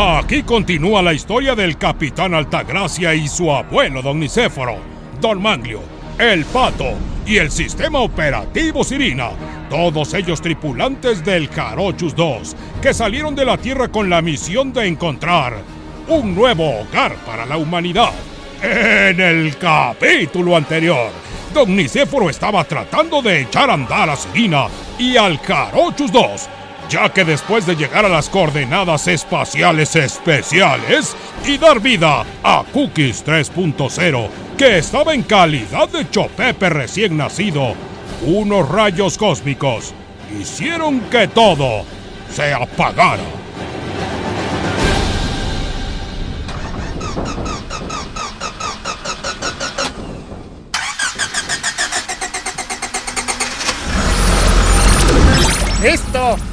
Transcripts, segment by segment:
Aquí continúa la historia del capitán Altagracia y su abuelo Don Nicéforo, Don Manglio, el Pato y el sistema operativo Sirina, todos ellos tripulantes del Jarochus 2, que salieron de la Tierra con la misión de encontrar un nuevo hogar para la humanidad. En el capítulo anterior, Don Nicéforo estaba tratando de echar a andar a Sirina y al Jarochus 2, ya que después de llegar a las coordenadas espaciales especiales y dar vida a Cookies 3.0, que estaba en calidad de chopepe recién nacido, unos rayos cósmicos hicieron que todo se apagara.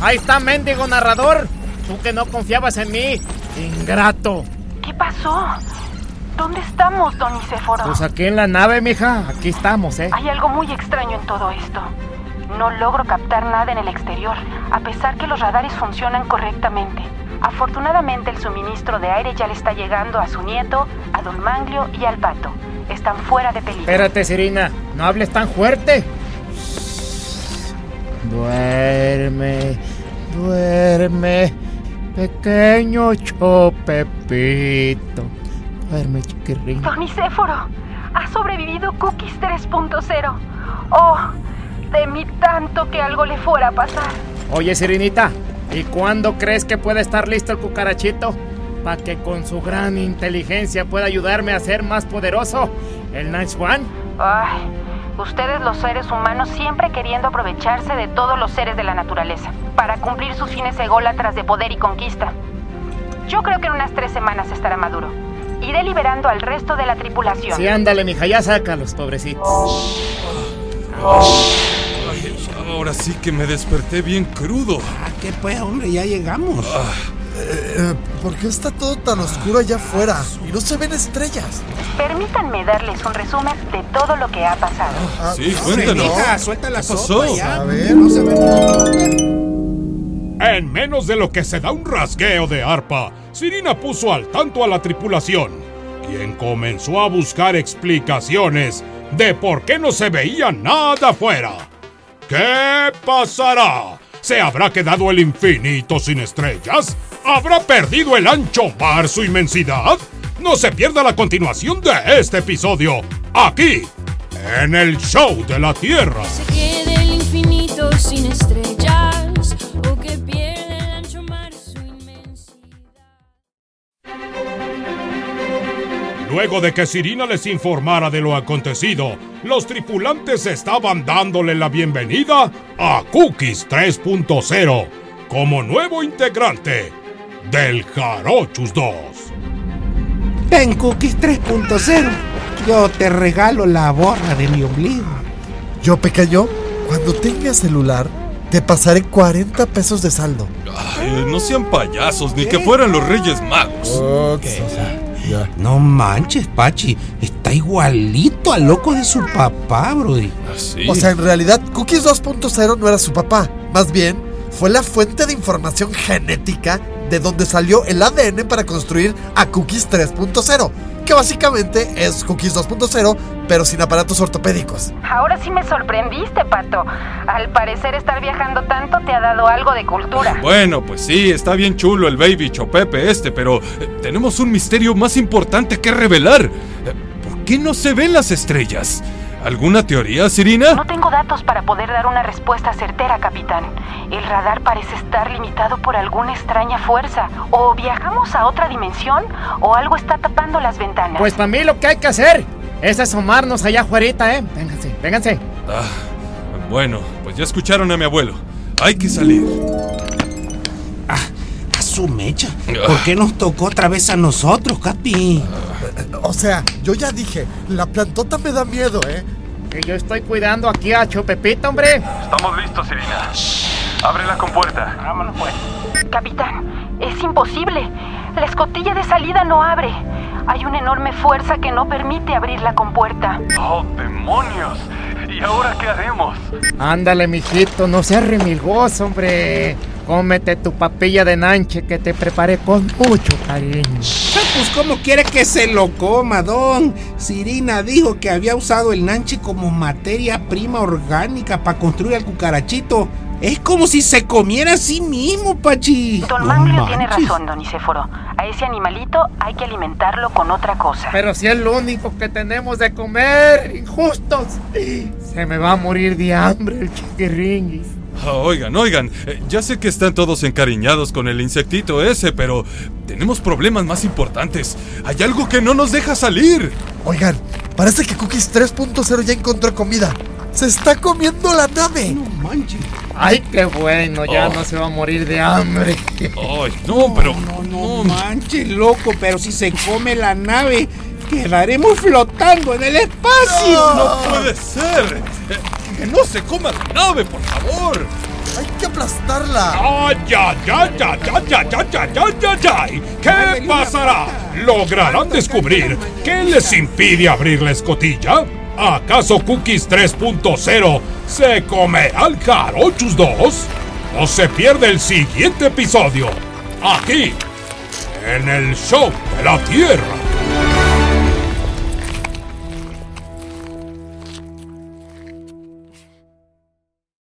Ahí está, mendigo narrador. Tú que no confiabas en mí. Ingrato. ¿Qué pasó? ¿Dónde estamos, Don Nicéforo? Pues aquí en la nave, mija. Aquí estamos, ¿eh? Hay algo muy extraño en todo esto. No logro captar nada en el exterior, a pesar que los radares funcionan correctamente. Afortunadamente el suministro de aire ya le está llegando a su nieto, a Don Manglio y al pato. Están fuera de peligro. Espérate, Sirina. No hables tan fuerte. Duerme, duerme, pequeño chopepito. Duerme, chiquirrín. Don Nicéforo, ha sobrevivido Cookies 3.0. Oh, temí tanto que algo le fuera a pasar. Oye, Sirinita, ¿y cuándo crees que puede estar listo el cucarachito? Para que con su gran inteligencia pueda ayudarme a ser más poderoso. ¿El Nice One? Ay, ustedes los seres humanos siempre queriendo aprovecharse de todos los seres de la naturaleza para cumplir sus fines ególatras de poder y conquista. Yo creo que en unas tres semanas estará maduro. Iré liberando al resto de la tripulación. Sí, ándale, mija, ya sácalos, pobrecitos. Ay, ahora sí que me desperté bien crudo. Ah, qué pues, hombre, ya llegamos. Eh, ¿Por qué está todo tan oscuro allá afuera? Y no se ven estrellas. Permítanme darles un resumen de todo lo que ha pasado. Ah, Sí, no, cuéntanos. Hija, suelta la ¿Qué sopa pasó? ya. A ver. No se ve nada. En menos de lo que se da un rasgueo de arpa, Sirina puso al tanto a la tripulación, quien comenzó a buscar explicaciones de por qué no se veía nada afuera. ¿Qué pasará? ¿Se habrá quedado el infinito sin estrellas? ¿Habrá perdido el ancho mar su inmensidad? No se pierda la continuación de este episodio, aquí, en el show de la Tierra. se quede el infinito sin estrellas o que pierda el ancho mar su inmensidad. Luego de que Sirina les informara de lo acontecido, los tripulantes estaban dándole la bienvenida a Cookies 3.0 como nuevo integrante del Jarochus 2. En Cookies 3.0, yo te regalo la borra de mi ombligo. Yo, pequeño, cuando tengas celular, te pasaré 40 pesos de saldo. Ay, no sean payasos, ni que fueran los Reyes Magos. No manches, Pachi. Está igualito al loco de su papá, Brody. Así. O sea, en realidad, Cookies 2.0 no era su papá. Más bien, fue la fuente de información genética de donde salió el ADN para construir a Cookies 3.0. Que básicamente es Cookies 2.0, pero sin aparatos ortopédicos. Ahora sí me sorprendiste, Pato. Al parecer estar viajando tanto te ha dado algo de cultura. Bueno, pues sí, está bien chulo el baby chopepe este, pero eh, tenemos un misterio más importante que revelar. Eh, ¿Por qué no se ven las estrellas? ¿Alguna teoría, Sirina? No tengo datos para poder dar una respuesta certera, capitán. El radar parece estar limitado por alguna extraña fuerza. O viajamos a otra dimensión o algo está tapando las ventanas. Pues para mí lo que hay que hacer es asomarnos allá afuera, ¿eh? Vénganse, vénganse. Ah, bueno, pues ya escucharon a mi abuelo. Hay que salir. A su mecha. ¿Por qué nos tocó otra vez a nosotros, Capi? O sea, yo ya dije, la plantota me da miedo, ¿eh? Que yo estoy cuidando aquí a Chopepito, hombre. Estamos listos, Irina. Abre la compuerta. Vámonos pues. Capitán, es imposible. La escotilla de salida no abre. Hay una enorme fuerza que no permite abrir la compuerta. ¡Oh, demonios! ¿Y ahora qué haremos? Ándale, mijito, no seas remilgoso, hombre. Cómete tu papilla de nanche que te preparé con mucho cariño. Pues ¿cómo quiere que se lo coma, don? Sirina dijo que había usado el nanche como materia prima orgánica para construir al cucarachito. Es como si se comiera a sí mismo, Pachi. Don No Manglio tiene razón, don Nicéforo. A ese animalito hay que alimentarlo con otra cosa. Pero si es lo único que tenemos de comer, injustos. Se me va a morir de hambre el chiquiringuis. Ah, Oigan, oigan, eh, ya sé que están todos encariñados con el insectito ese, pero tenemos problemas más importantes. Hay algo que no nos deja salir. Oigan, parece que Cookies 3.0 ya encontró comida. Se está comiendo la nave. No manches. Ay, qué bueno, ya Oh. no se va a morir de hambre. Ay, no, pero... No, no, manches, loco, pero si se come la nave, quedaremos flotando en el espacio. No puede ser. Que no se coma la nave, por favor. Hay que aplastarla. ¡Ay, ay, ay, ay, ay, ay, ay, ay, ay, ay, ay! ¿Qué pasará? ¿Lograrán descubrir qué les impide abrir la escotilla? ¿Acaso Cookies 3.0 se comerá al Jarochus 2? ¿O se pierde el siguiente episodio? Aquí, en el Show de la Tierra.